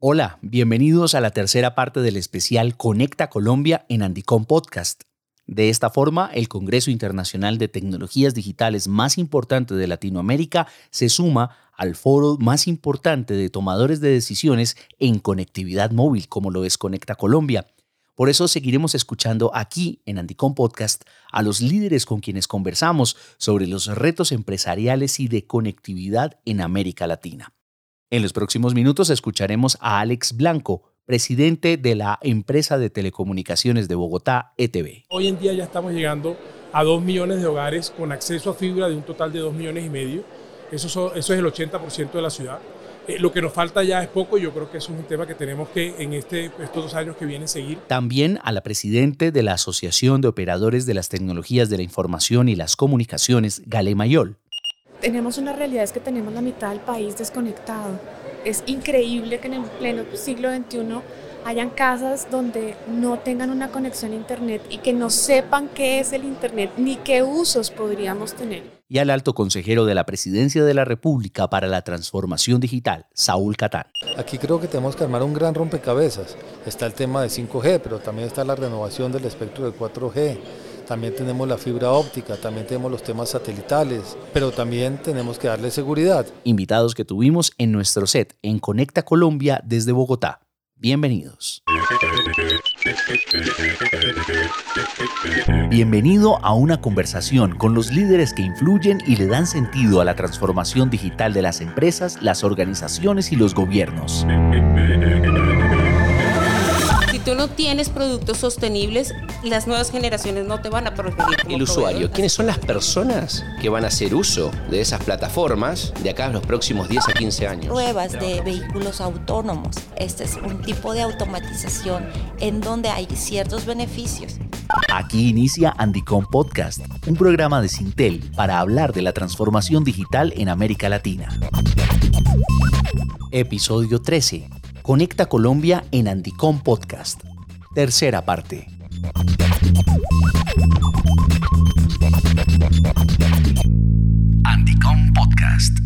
Hola, bienvenidos a la tercera parte del especial Conecta Colombia en Andicom Podcast. De esta forma, el Congreso Internacional de Tecnologías Digitales más importante de Latinoamérica se suma al foro más importante de tomadores de decisiones en conectividad móvil, como lo es Conecta Colombia. Por eso seguiremos escuchando aquí en Andicom Podcast a los líderes con quienes conversamos sobre los retos empresariales y de conectividad en América Latina. En los próximos minutos escucharemos a Alex Blanco, presidente de la empresa de telecomunicaciones de Bogotá, ETV. Hoy en día ya estamos llegando a 2 millones de hogares con acceso a fibra de un total de 2 millones y medio. Eso, eso es el 80% de la ciudad. Eh, lo que nos falta ya es poco y yo creo que es un tema que tenemos que en este, estos dos años que vienen seguir. También a la presidente de la Asociación de Operadores de las Tecnologías de la Información y las Comunicaciones, Gale Mayol tenemos una realidad es que tenemos la mitad del país desconectado. Es increíble que en el pleno siglo XXI hayan casas donde no tengan una conexión a Internet y que no sepan qué es el Internet ni qué usos podríamos tener. Y al alto consejero de la Presidencia de la República para la Transformación Digital, Saúl Catán. Aquí creo que tenemos que armar un gran rompecabezas. Está el tema de 5G, pero también está la renovación del espectro de 4G también tenemos la fibra óptica, también tenemos los temas satelitales, pero también tenemos que darle seguridad. Invitados que tuvimos en nuestro set en Conecta Colombia desde Bogotá. Bienvenidos. Bienvenido a una conversación con los líderes que influyen y le dan sentido a la transformación digital de las empresas, las organizaciones y los gobiernos tú no tienes productos sostenibles, las nuevas generaciones no te van a preferir. el usuario, ¿quiénes son las personas que van a hacer uso de esas plataformas de acá a los próximos 10 a 15 años? Pruebas de vehículos autónomos. Este es un tipo de automatización en donde hay ciertos beneficios. Aquí inicia Andicom Podcast, un programa de Sintel para hablar de la transformación digital en América Latina. Episodio 13 Conecta Colombia en Andicom Podcast. Tercera parte. Andicom Podcast.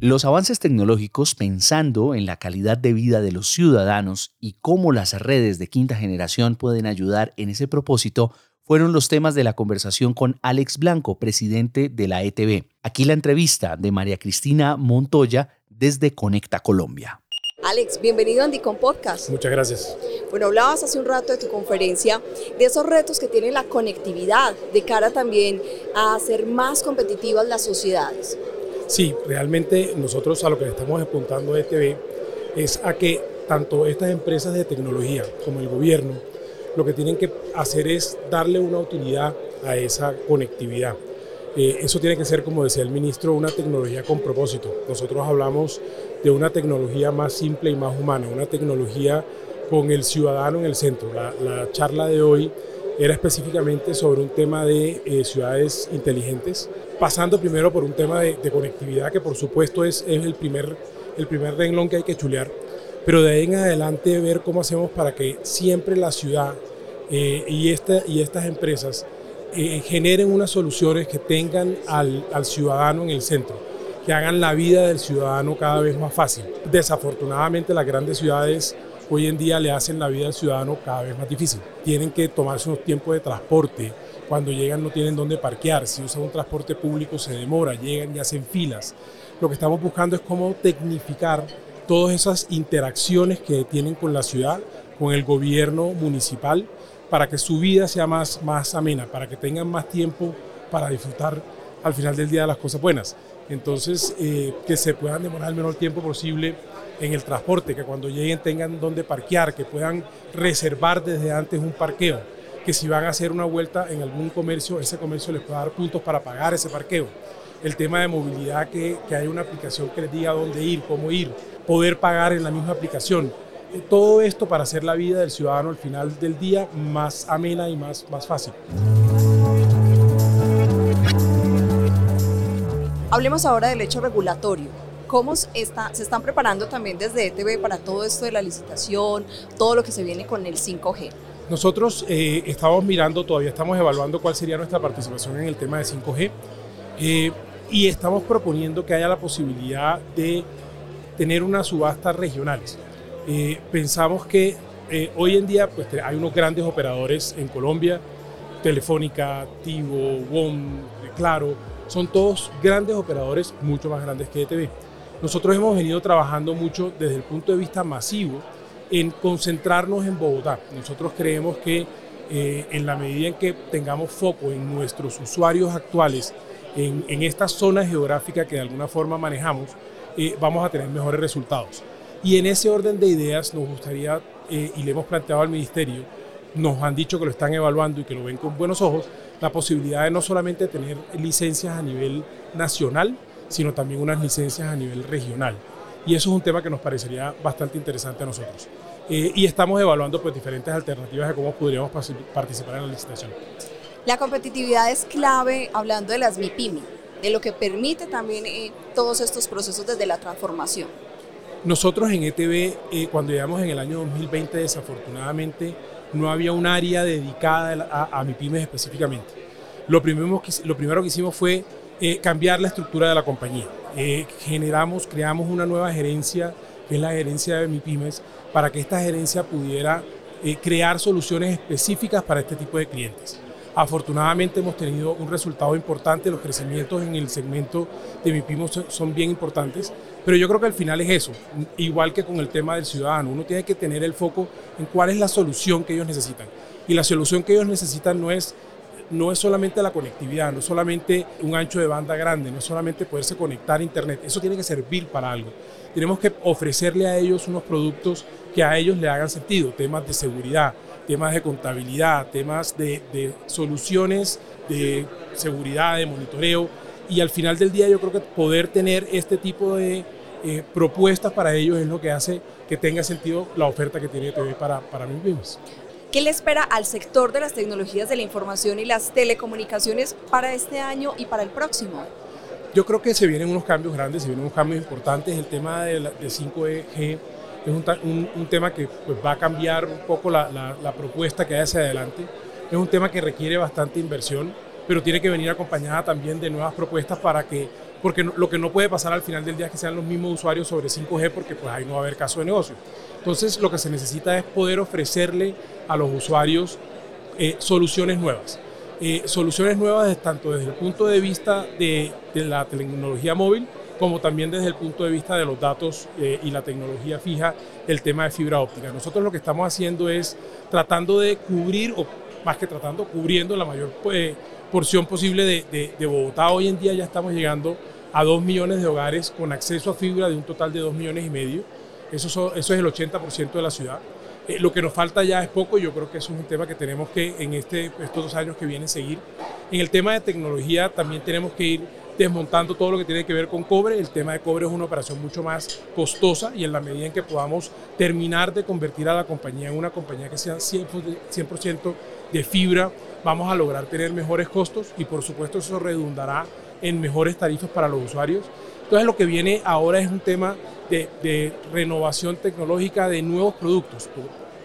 Los avances tecnológicos pensando en la calidad de vida de los ciudadanos y cómo las redes de quinta generación pueden ayudar en ese propósito fueron los temas de la conversación con Alex Blanco, presidente de la ETV. Aquí la entrevista de María Cristina Montoya desde Conecta Colombia. Alex, bienvenido a Andicom Podcast. Muchas gracias. Bueno, hablabas hace un rato de tu conferencia, de esos retos que tiene la conectividad, de cara también a hacer más competitivas las sociedades. Sí, realmente nosotros a lo que estamos apuntando a ETV es a que tanto estas empresas de tecnología como el gobierno lo que tienen que hacer es darle una utilidad a esa conectividad. Eh, eso tiene que ser, como decía el ministro, una tecnología con propósito. Nosotros hablamos de una tecnología más simple y más humana, una tecnología con el ciudadano en el centro. La, charla de hoy era específicamente sobre un tema de eh, ciudades inteligentes, pasando primero por un tema de, conectividad que por supuesto es, el, primer, el primer renglón que hay que chulear, pero de ahí en adelante ver cómo hacemos para que siempre la ciudad eh, y, esta, y estas empresas eh, generen unas soluciones que tengan al ciudadano en el centro que hagan la vida del ciudadano cada vez más fácil. Desafortunadamente las grandes ciudades hoy en día le hacen la vida al ciudadano cada vez más difícil. Tienen que tomarse unos tiempos de transporte, cuando llegan no tienen dónde parquear, si usan un transporte público se demora, llegan y hacen filas. Lo que estamos buscando es cómo tecnificar todas esas interacciones que tienen con la ciudad, con el gobierno municipal, para que su vida sea más, más amena, para que tengan más tiempo para disfrutar al final del día de las cosas buenas. Entonces, eh, que se puedan demorar el menor tiempo posible en el transporte, que cuando lleguen tengan dónde parquear, que puedan reservar desde antes un parqueo, que si van a hacer una vuelta en algún comercio, ese comercio les pueda dar puntos para pagar ese parqueo. El tema de movilidad, que, que hay una aplicación que les diga dónde ir, cómo ir, poder pagar en la misma aplicación. Eh, todo esto para hacer la vida del ciudadano al final del día más amena y más, más fácil. Hablemos ahora del hecho regulatorio. ¿Cómo se están preparando también desde ETV para todo esto de la licitación, todo lo que se viene con el 5G? Nosotros eh, estamos mirando, todavía estamos evaluando cuál sería nuestra participación en el tema de 5G eh, y estamos proponiendo que haya la posibilidad de tener unas subastas regionales. Eh, pensamos que hoy en día pues, hay unos grandes operadores en Colombia, Telefónica, Tigo, WOM, Claro, son todos grandes operadores, mucho más grandes que ETV. Nosotros hemos venido trabajando mucho desde el punto de vista masivo en concentrarnos en Bogotá. Nosotros creemos que eh, en la medida en que tengamos foco en nuestros usuarios actuales, en, en esta zona geográfica que de alguna forma manejamos, eh, vamos a tener mejores resultados. Y en ese orden de ideas nos gustaría, eh, y le hemos planteado al Ministerio, nos han dicho que lo están evaluando y que lo ven con buenos ojos, la posibilidad de no solamente tener licencias a nivel nacional, sino también unas licencias a nivel regional. Y eso es un tema que nos parecería bastante interesante a nosotros. Eh, y estamos evaluando pues, diferentes alternativas de cómo podríamos participar en la licitación. La competitividad es clave hablando de las MIPIMI, de lo que permite también eh, todos estos procesos desde la transformación. Nosotros en ETV, eh, cuando llegamos en el año 2020, desafortunadamente no había un área dedicada a, a MIPIMES específicamente. Lo primero, lo primero que hicimos fue eh, cambiar la estructura de la compañía. Eh, generamos, creamos una nueva gerencia, que es la gerencia de MIPIMES, para que esta gerencia pudiera eh, crear soluciones específicas para este tipo de clientes. Afortunadamente hemos tenido un resultado importante, los crecimientos en el segmento de MIPIMES son bien importantes, pero yo creo que al final es eso, igual que con el tema del ciudadano, uno tiene que tener el foco en cuál es la solución que ellos necesitan. Y la solución que ellos necesitan no es no es solamente la conectividad, no es solamente un ancho de banda grande, no es solamente poderse conectar a Internet, eso tiene que servir para algo. Tenemos que ofrecerle a ellos unos productos que a ellos le hagan sentido, temas de seguridad, temas de contabilidad, temas de, soluciones de seguridad, de monitoreo, y al final del día yo creo que poder tener este tipo de eh, propuestas para ellos es lo que hace que tenga sentido la oferta que tiene TV para, para mis mismos. ¿Qué le espera al sector de las tecnologías de la información y las telecomunicaciones para este año y para el próximo? Yo creo que se vienen unos cambios grandes, se vienen unos cambios importantes. El tema de, 5G es un, tema que pues, va a cambiar un poco la, la propuesta que hay hacia adelante. Es un tema que requiere bastante inversión, pero tiene que venir acompañada también de nuevas propuestas para que porque lo que no puede pasar al final del día es que sean los mismos usuarios sobre 5G porque pues ahí no va a haber caso de negocio. Entonces lo que se necesita es poder ofrecerle a los usuarios eh, soluciones nuevas. Eh, soluciones nuevas tanto desde el punto de vista de, la tecnología móvil como también desde el punto de vista de los datos eh, y la tecnología fija, el tema de fibra óptica. Nosotros lo que estamos haciendo es tratando de cubrir, o más que tratando, cubriendo la mayor porción posible de, de Bogotá. Hoy en día ya estamos llegando a 2 millones de hogares con acceso a fibra de un total de 2 millones y medio. Eso, eso es el 80% de la ciudad. Eh, lo que nos falta ya es poco, yo creo que eso es un tema que tenemos que en este, estos dos años que vienen seguir. En el tema de tecnología también tenemos que ir desmontando todo lo que tiene que ver con cobre. El tema de cobre es una operación mucho más costosa y en la medida en que podamos terminar de convertir a la compañía en una compañía que sea 100%, de fibra, vamos a lograr tener mejores costos y por supuesto eso redundará en mejores tarifas para los usuarios. Entonces lo que viene ahora es un tema de, renovación tecnológica de nuevos productos.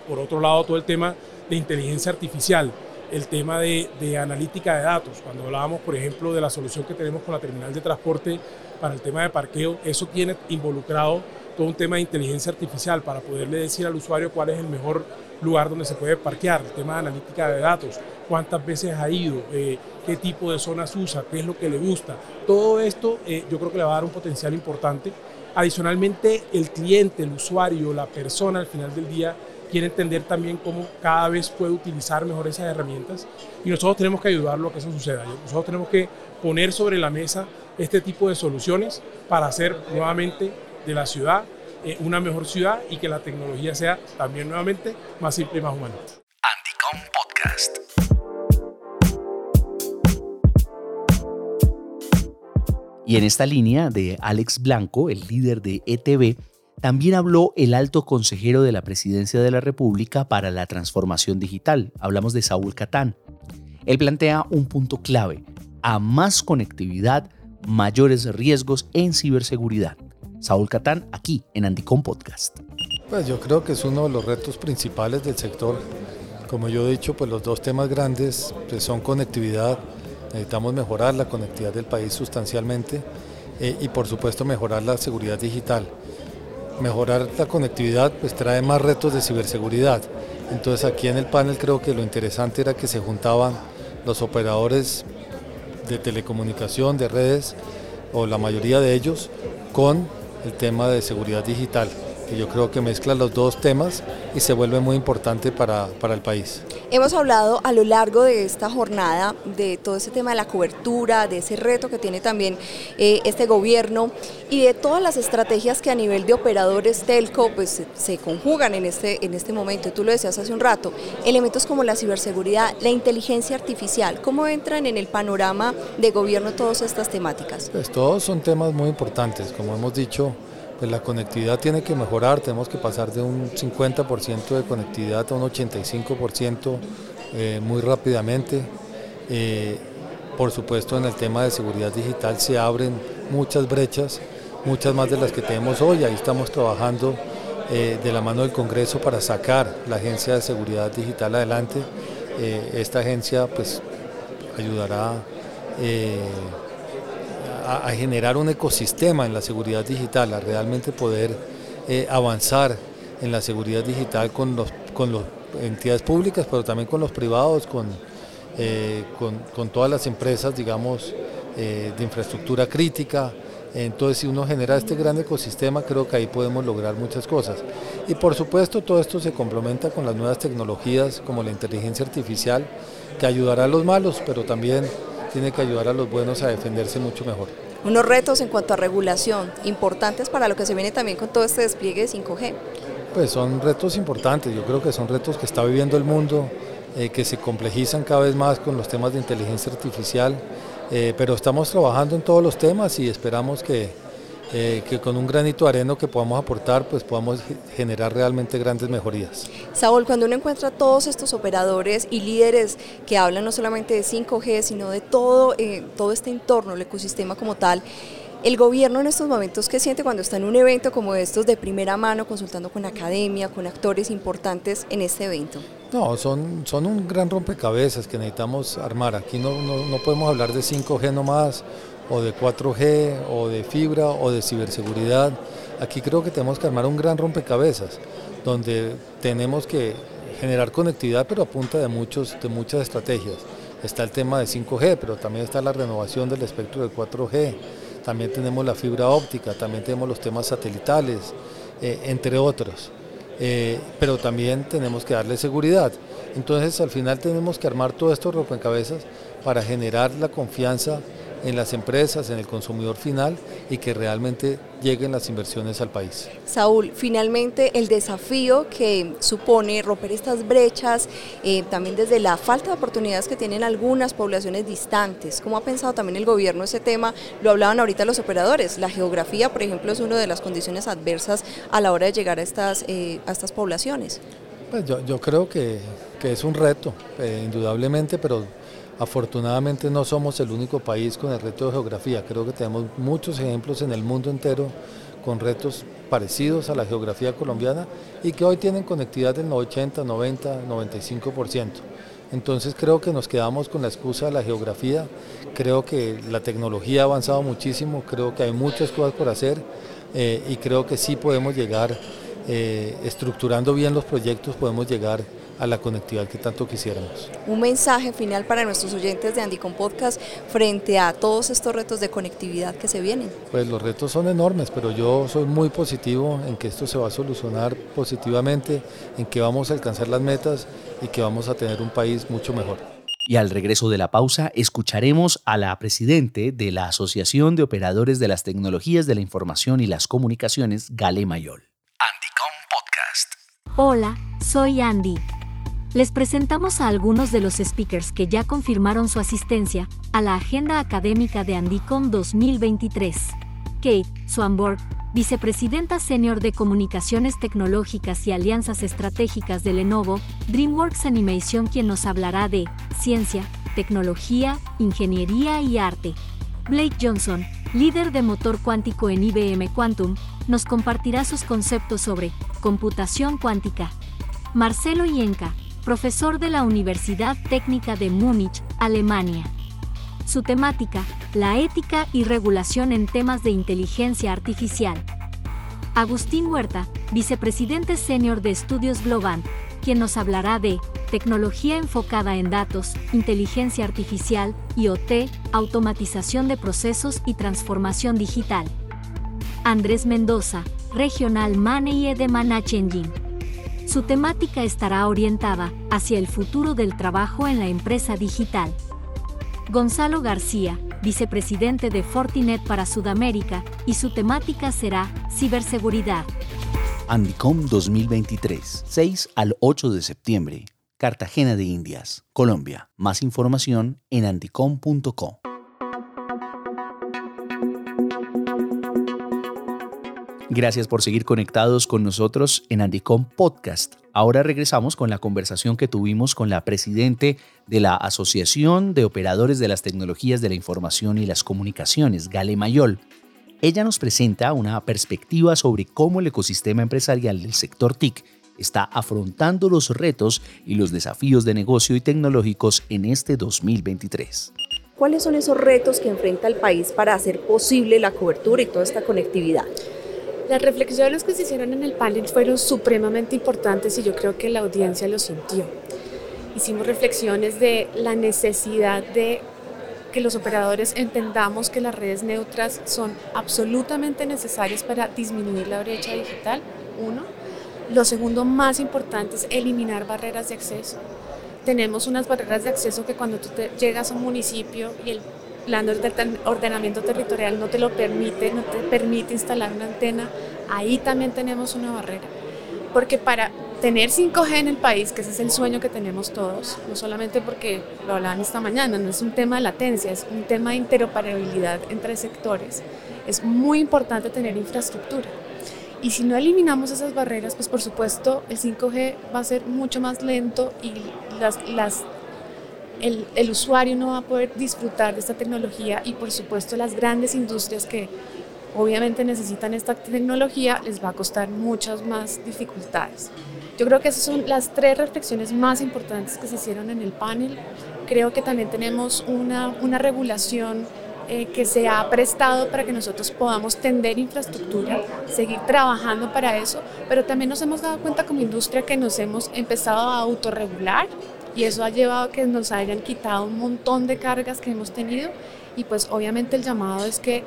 Por, otro lado, todo el tema de inteligencia artificial, el tema de, de, analítica de datos. Cuando hablábamos, por ejemplo, de la solución que tenemos con la terminal de transporte para el tema de parqueo, eso tiene involucrado todo un tema de inteligencia artificial para poderle decir al usuario cuál es el mejor lugar donde se puede parquear, el tema de analítica de datos, cuántas veces ha ido, eh, qué tipo de zonas usa, qué es lo que le gusta. Todo esto eh, yo creo que le va a dar un potencial importante. Adicionalmente, el cliente, el usuario, la persona al final del día quiere entender también cómo cada vez puede utilizar mejor esas herramientas y nosotros tenemos que ayudarlo a que eso suceda. Nosotros tenemos que poner sobre la mesa este tipo de soluciones para hacer nuevamente de la ciudad eh, una mejor ciudad y que la tecnología sea también nuevamente más simple y más humana. Anticom Podcast. Y en esta línea de Alex Blanco, el líder de ETV, también habló el alto consejero de la Presidencia de la República para la Transformación Digital. Hablamos de Saúl Catán. Él plantea un punto clave. A más conectividad, mayores riesgos en ciberseguridad. Saúl Catán, aquí en Andicom Podcast. Pues yo creo que es uno de los retos principales del sector. Como yo he dicho, pues los dos temas grandes pues son conectividad, necesitamos mejorar la conectividad del país sustancialmente eh, y por supuesto mejorar la seguridad digital. Mejorar la conectividad pues trae más retos de ciberseguridad. Entonces aquí en el panel creo que lo interesante era que se juntaban los operadores de telecomunicación, de redes, o la mayoría de ellos, con el tema de seguridad digital que yo creo que mezcla los dos temas y se vuelve muy importante para, para, el país. Hemos hablado a lo largo de esta jornada de todo ese tema de la cobertura, de ese reto que tiene también eh, este gobierno y de todas las estrategias que a nivel de operadores telco pues, se, conjugan en este, en este momento. Tú lo decías hace un rato, elementos como la ciberseguridad, la inteligencia artificial, ¿cómo entran en el panorama de gobierno todas estas temáticas? Pues todos son temas muy importantes, como hemos dicho pues la conectividad tiene que mejorar, tenemos que pasar de un 50% de conectividad a un 85% eh, muy rápidamente. Eh, por supuesto en el tema de seguridad digital se abren muchas brechas, muchas más de las que tenemos hoy, ahí estamos trabajando eh, de la mano del Congreso para sacar la Agencia de Seguridad Digital adelante. esta agencia pues ayudará a, generar un ecosistema en la seguridad digital, a realmente poder eh, avanzar en la seguridad digital con los con las entidades públicas, pero también con los privados, con, eh, con, todas las empresas, digamos, eh, de infraestructura crítica. Entonces, si uno genera este gran ecosistema, creo que ahí podemos lograr muchas cosas. Y por supuesto, todo esto se complementa con las nuevas tecnologías como la inteligencia artificial, que ayudará a los malos, pero también tiene que ayudar a los buenos a defenderse mucho mejor. Unos retos en cuanto a regulación importantes para lo que se viene también con todo este despliegue de 5G. Pues son retos importantes, yo creo que son retos que está viviendo el mundo, eh, que se complejizan cada vez más con los temas de inteligencia artificial, eh, pero estamos trabajando en todos los temas y esperamos que, eh, que con un granito de que podamos aportar, pues podamos generar realmente grandes mejorías. Saúl, cuando uno encuentra todos estos operadores y líderes que hablan no solamente de 5G, sino de todo, eh, todo este entorno, el ecosistema como tal, el gobierno en estos momentos, ¿qué siente cuando está en un evento como estos de primera mano, consultando con academia, con actores importantes en este evento? No, son, son un gran rompecabezas que necesitamos armar. Aquí no, no, no podemos hablar de 5G nomás o de 4G o de fibra o de ciberseguridad. Aquí creo que tenemos que armar un gran rompecabezas donde tenemos que generar conectividad pero a punta de, muchos, de muchas estrategias. Está el tema de 5G, pero también está la renovación del espectro de 4G, también tenemos la fibra óptica, también tenemos los temas satelitales, eh, entre otros. Eh, pero también tenemos que darle seguridad. Entonces al final tenemos que armar todo esto rompecabezas para generar la confianza en las empresas, en el consumidor final y que realmente lleguen las inversiones al país. Saúl, finalmente el desafío que supone romper estas brechas, eh, también desde la falta de oportunidades que tienen algunas poblaciones distantes, ¿cómo ha pensado también el gobierno ese tema? Lo hablaban ahorita los operadores, la geografía, por ejemplo, es una de las condiciones adversas a la hora de llegar a estas, eh, a estas poblaciones. Pues yo, yo creo que, que es un reto, eh, indudablemente, pero Afortunadamente no somos el único país con el reto de geografía, creo que tenemos muchos ejemplos en el mundo entero con retos parecidos a la geografía colombiana y que hoy tienen conectividad del 80, 90, 95%. Entonces creo que nos quedamos con la excusa de la geografía, creo que la tecnología ha avanzado muchísimo, creo que hay muchas cosas por hacer eh, y creo que sí podemos llegar, eh, estructurando bien los proyectos, podemos llegar a la conectividad que tanto quisiéramos. Un mensaje final para nuestros oyentes de Andicom Podcast frente a todos estos retos de conectividad que se vienen. Pues los retos son enormes, pero yo soy muy positivo en que esto se va a solucionar positivamente, en que vamos a alcanzar las metas y que vamos a tener un país mucho mejor. Y al regreso de la pausa escucharemos a la presidente de la Asociación de Operadores de las Tecnologías de la Información y las Comunicaciones, Gale Mayol. Andicom Podcast. Hola, soy Andy les presentamos a algunos de los speakers que ya confirmaron su asistencia a la agenda académica de Andicom 2023. Kate Swanborg, vicepresidenta senior de Comunicaciones Tecnológicas y Alianzas Estratégicas de Lenovo, DreamWorks Animation, quien nos hablará de ciencia, tecnología, ingeniería y arte. Blake Johnson, líder de motor cuántico en IBM Quantum, nos compartirá sus conceptos sobre computación cuántica. Marcelo Yenka, profesor de la Universidad Técnica de Múnich, Alemania. Su temática, la ética y regulación en temas de inteligencia artificial. Agustín Huerta, vicepresidente senior de Estudios Global, quien nos hablará de tecnología enfocada en datos, inteligencia artificial, IoT, automatización de procesos y transformación digital. Andrés Mendoza, Regional Manager de Managing. Su temática estará orientada hacia el futuro del trabajo en la empresa digital. Gonzalo García, vicepresidente de Fortinet para Sudamérica, y su temática será ciberseguridad. Andicom 2023, 6 al 8 de septiembre. Cartagena de Indias, Colombia. Más información en andicom.co. Gracias por seguir conectados con nosotros en Andicom Podcast. Ahora regresamos con la conversación que tuvimos con la presidente de la Asociación de Operadores de las Tecnologías de la Información y las Comunicaciones, Gale Mayol. Ella nos presenta una perspectiva sobre cómo el ecosistema empresarial del sector TIC está afrontando los retos y los desafíos de negocio y tecnológicos en este 2023. ¿Cuáles son esos retos que enfrenta el país para hacer posible la cobertura y toda esta conectividad? Las reflexiones que se hicieron en el panel fueron supremamente importantes y yo creo que la audiencia lo sintió. Hicimos reflexiones de la necesidad de que los operadores entendamos que las redes neutras son absolutamente necesarias para disminuir la brecha digital, uno. Lo segundo más importante es eliminar barreras de acceso. Tenemos unas barreras de acceso que cuando tú llegas a un municipio y el plan de ordenamiento territorial no te lo permite, no te permite instalar una antena, ahí también tenemos una barrera. Porque para tener 5G en el país, que ese es el sueño que tenemos todos, no solamente porque lo hablaban esta mañana, no es un tema de latencia, es un tema de interoperabilidad entre sectores, es muy importante tener infraestructura. Y si no eliminamos esas barreras, pues por supuesto el 5G va a ser mucho más lento y las, las el, el, usuario no va a poder disfrutar de esta tecnología y por supuesto las grandes industrias que obviamente necesitan esta tecnología les va a costar muchas más dificultades. Yo creo que esas son las tres reflexiones más importantes que se hicieron en el panel. Creo que también tenemos una, una regulación eh, que se ha prestado para que nosotros podamos tender infraestructura, seguir trabajando para eso, pero también nos hemos dado cuenta como industria que nos hemos empezado a autorregular y eso ha llevado a que nos hayan quitado un montón de cargas que hemos tenido. Y pues obviamente el llamado es que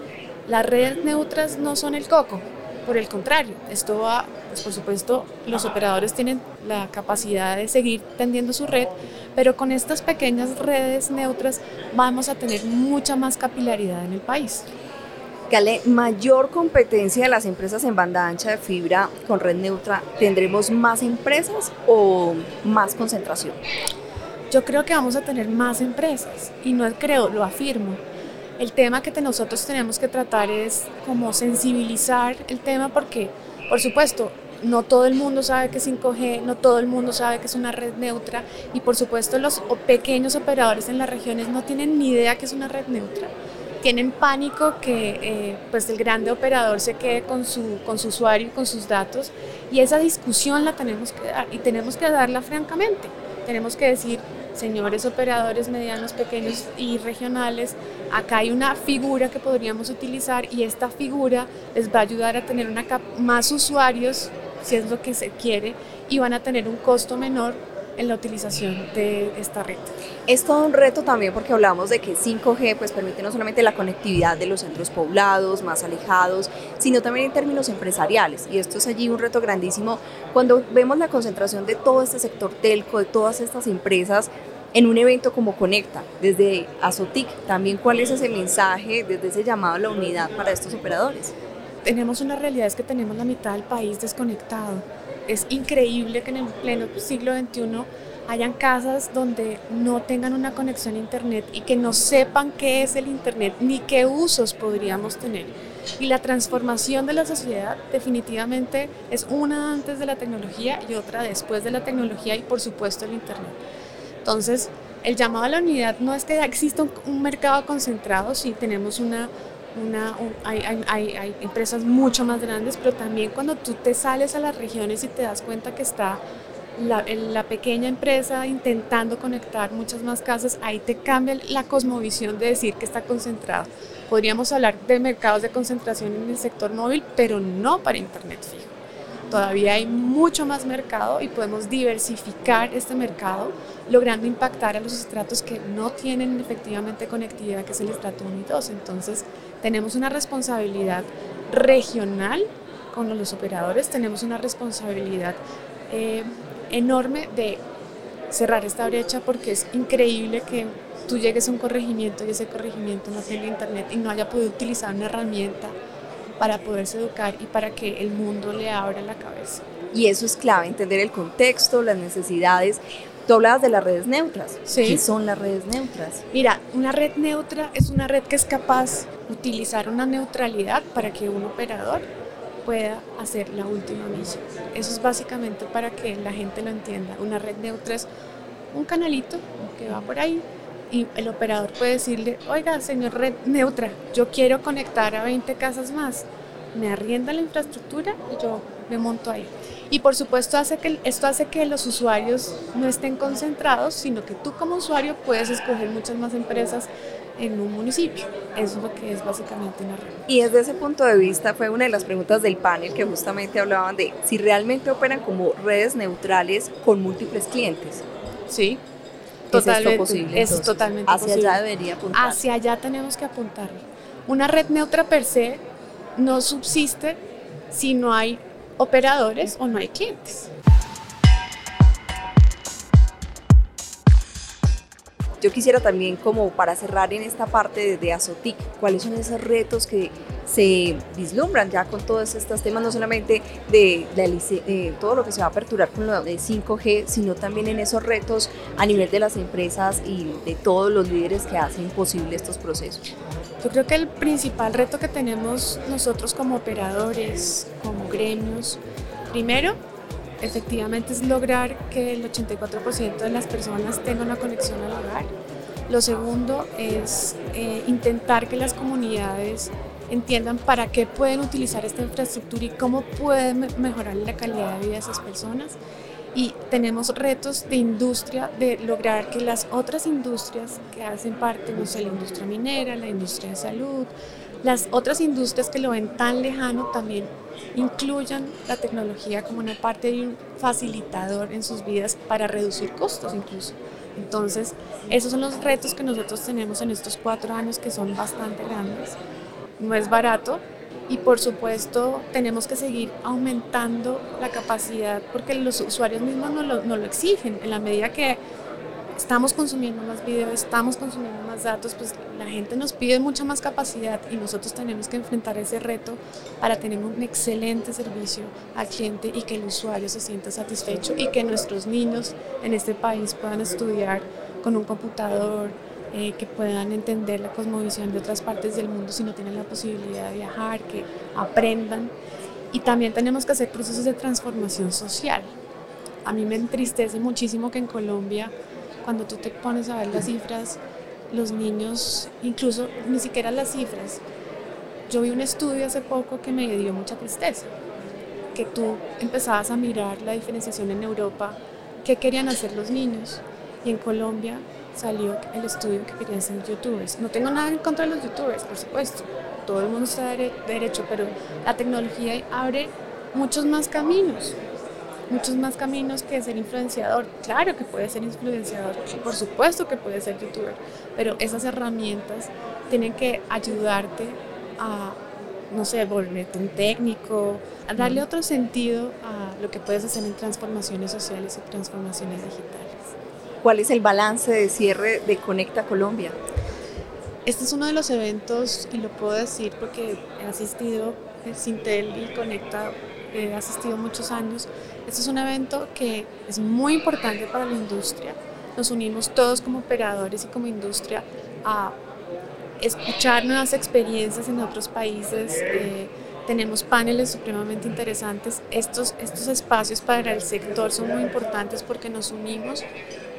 las redes neutras no son el coco, por el contrario, esto va, pues por supuesto, los operadores tienen la capacidad de seguir tendiendo su red, pero con estas pequeñas redes neutras vamos a tener mucha más capilaridad en el país. Gale, mayor competencia de las empresas en banda ancha de fibra con red neutra, ¿tendremos más empresas o más concentración? Yo creo que vamos a tener más empresas y no creo, lo afirmo. El tema que nosotros tenemos que tratar es como sensibilizar el tema porque, por supuesto, no todo el mundo sabe que es 5G, no todo el mundo sabe que es una red neutra y por supuesto los pequeños operadores en las regiones no tienen ni idea que es una red neutra. Tienen pánico que eh, pues el grande operador se quede con su, con su usuario y con sus datos y esa discusión la tenemos que dar y tenemos que darla francamente. Tenemos que decir, señores operadores medianos, pequeños y regionales, acá hay una figura que podríamos utilizar y esta figura les va a ayudar a tener una más usuarios, si es lo que se quiere, y van a tener un costo menor en la utilización de esta red. Es todo un reto también porque hablamos de que 5G pues permite no solamente la conectividad de los centros poblados, más alejados, sino también en términos empresariales. Y esto es allí un reto grandísimo cuando vemos la concentración de todo este sector telco, de todas estas empresas en un evento como Conecta, desde Azotic, también cuál es ese mensaje, desde ese llamado a la unidad para estos operadores. Tenemos una realidad es que tenemos la mitad del país desconectado es increíble que en el pleno siglo XXI hayan casas donde no tengan una conexión a Internet y que no sepan qué es el Internet ni qué usos podríamos tener. Y la transformación de la sociedad definitivamente es una antes de la tecnología y otra después de la tecnología y por supuesto el Internet. Entonces, el llamado a la unidad no es que exista un, mercado concentrado, sí tenemos una una, hay, hay, hay, empresas mucho más grandes, pero también cuando tú te sales a las regiones y te das cuenta que está la, la, pequeña empresa intentando conectar muchas más casas, ahí te cambia la cosmovisión de decir que está concentrado. Podríamos hablar de mercados de concentración en el sector móvil, pero no para Internet fijo. Todavía hay mucho más mercado y podemos diversificar este mercado, logrando impactar a los estratos que no tienen efectivamente conectividad, que es el estrato 1 y 2. Entonces, tenemos una responsabilidad regional con los operadores, tenemos una responsabilidad eh, enorme de cerrar esta brecha porque es increíble que tú llegues a un corregimiento y ese corregimiento no tenga internet y no haya podido utilizar una herramienta para poderse educar y para que el mundo le abra la cabeza. Y eso es clave, entender el contexto, las necesidades. Tú hablabas de las redes neutras. Sí. ¿Qué son las redes neutras? Mira, una red neutra es una red que es capaz de utilizar una neutralidad para que un operador pueda hacer la última misión. Eso es básicamente para que la gente lo entienda. Una red neutra es un canalito que va por ahí y el operador puede decirle, oiga, señor red neutra, yo quiero conectar a 20 casas más, me arrienda la infraestructura y yo me monto ahí. Y por supuesto hace que, esto hace que los usuarios no estén concentrados, sino que tú como usuario puedes escoger muchas más empresas en un municipio. Eso es lo que es básicamente una red. Y desde ese punto de vista fue una de las preguntas del panel que justamente hablaban de si realmente operan como redes neutrales con múltiples clientes. Sí, totalmente, ¿Es posible? Es totalmente hacia allá debería apuntar. Hacia allá tenemos que apuntar. Una red neutra per se no subsiste si no hay operadores o no hay clientes. Yo quisiera también, como para cerrar en esta parte de, de Azotic, cuáles son esos retos que se vislumbran ya con todos estos temas, no solamente de, de, todo lo que se va a aperturar con lo de 5G, sino también en esos retos a nivel de las empresas y de todos los líderes que hacen posible estos procesos. Yo creo que el principal reto que tenemos nosotros como operadores, como gremios, primero, efectivamente es lograr que el 84% de las personas tengan una conexión al hogar. Lo segundo es eh, intentar que las comunidades entiendan para qué pueden utilizar esta infraestructura y cómo pueden mejorar la calidad de vida de esas personas. Y tenemos retos de industria, de lograr que las otras industrias que hacen parte, no sé, la industria minera, la industria de salud, las otras industrias que lo ven tan lejano también incluyan la tecnología como una parte de un facilitador en sus vidas para reducir costos incluso. Entonces, esos son los retos que nosotros tenemos en estos cuatro años que son bastante grandes. No es barato y por supuesto tenemos que seguir aumentando la capacidad porque los usuarios mismos no lo, no lo exigen en la medida que estamos consumiendo más videos, estamos consumiendo más datos, pues la gente nos pide mucha más capacidad y nosotros tenemos que enfrentar ese reto para tener un excelente servicio al cliente y que el usuario se sienta satisfecho y que nuestros niños en este país puedan estudiar con un computador, eh, que puedan entender la cosmovisión de otras partes del mundo si no tienen la posibilidad de viajar, que aprendan. Y también tenemos que hacer procesos de transformación social. A mí me entristece muchísimo que en Colombia cuando tú te pones a ver las cifras, los niños, incluso ni siquiera las cifras. Yo vi un estudio hace poco que me dio mucha tristeza, que tú empezabas a mirar la diferenciación en Europa, qué querían hacer los niños, y en Colombia salió el estudio que querían ser youtubers. No tengo nada en contra de los youtubers, por supuesto, todo el mundo está de derecho, pero la tecnología abre muchos más caminos muchos más caminos que ser influenciador. Claro que puede ser influenciador, por supuesto que puede ser youtuber, pero esas herramientas tienen que ayudarte a, no sé, volverte un técnico, a darle otro sentido a lo que puedes hacer en transformaciones sociales y transformaciones digitales. ¿Cuál es el balance de cierre de Conecta Colombia? Este es uno de los eventos, y lo puedo decir porque he asistido, Sintel y Conecta he asistido muchos años. Este es un evento que es muy importante para la industria. Nos unimos todos como operadores y como industria a escuchar nuevas experiencias en otros países. Eh, tenemos paneles supremamente interesantes. Estos, estos espacios para el sector son muy importantes porque nos unimos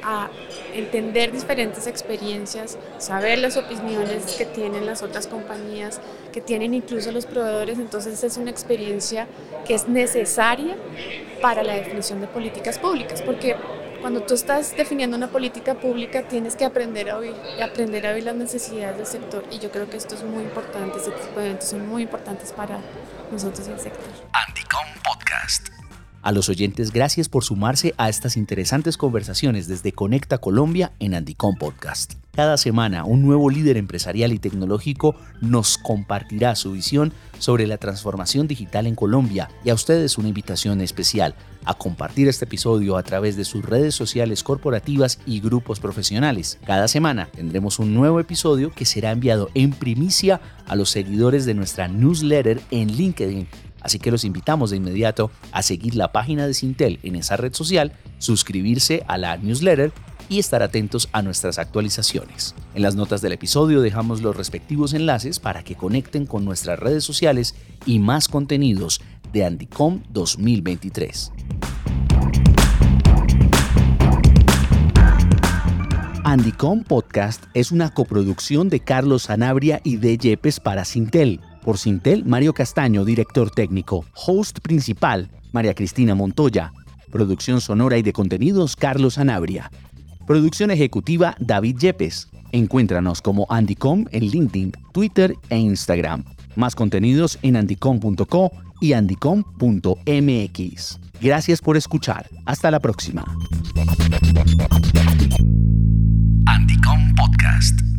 a entender diferentes experiencias, saber las opiniones que tienen las otras compañías, que tienen incluso los proveedores. Entonces es una experiencia que es necesaria para la definición de políticas públicas, porque cuando tú estás definiendo una política pública tienes que aprender a oír y aprender a oír las necesidades del sector y yo creo que esto es muy importante, este tipo de eventos son muy importantes para nosotros y el sector. Anticom Podcast. A los oyentes, gracias por sumarse a estas interesantes conversaciones desde Conecta Colombia en Andicom Podcast. Cada semana, un nuevo líder empresarial y tecnológico nos compartirá su visión sobre la transformación digital en Colombia y a ustedes una invitación especial a compartir este episodio a través de sus redes sociales corporativas y grupos profesionales. Cada semana tendremos un nuevo episodio que será enviado en primicia a los seguidores de nuestra newsletter en LinkedIn Así que los invitamos de inmediato a seguir la página de Sintel en esa red social, suscribirse a la newsletter y estar atentos a nuestras actualizaciones. En las notas del episodio dejamos los respectivos enlaces para que conecten con nuestras redes sociales y más contenidos de Andicom 2023. Andicom Podcast es una coproducción de Carlos Sanabria y de Yepes para Sintel por Sintel, Mario Castaño, director técnico. Host principal, María Cristina Montoya. Producción sonora y de contenidos, Carlos Anabria. Producción ejecutiva David Yepes. Encuéntranos como Andycom en LinkedIn, Twitter e Instagram. Más contenidos en andycom.co y andycom.mx. Gracias por escuchar. Hasta la próxima. Andycom Podcast.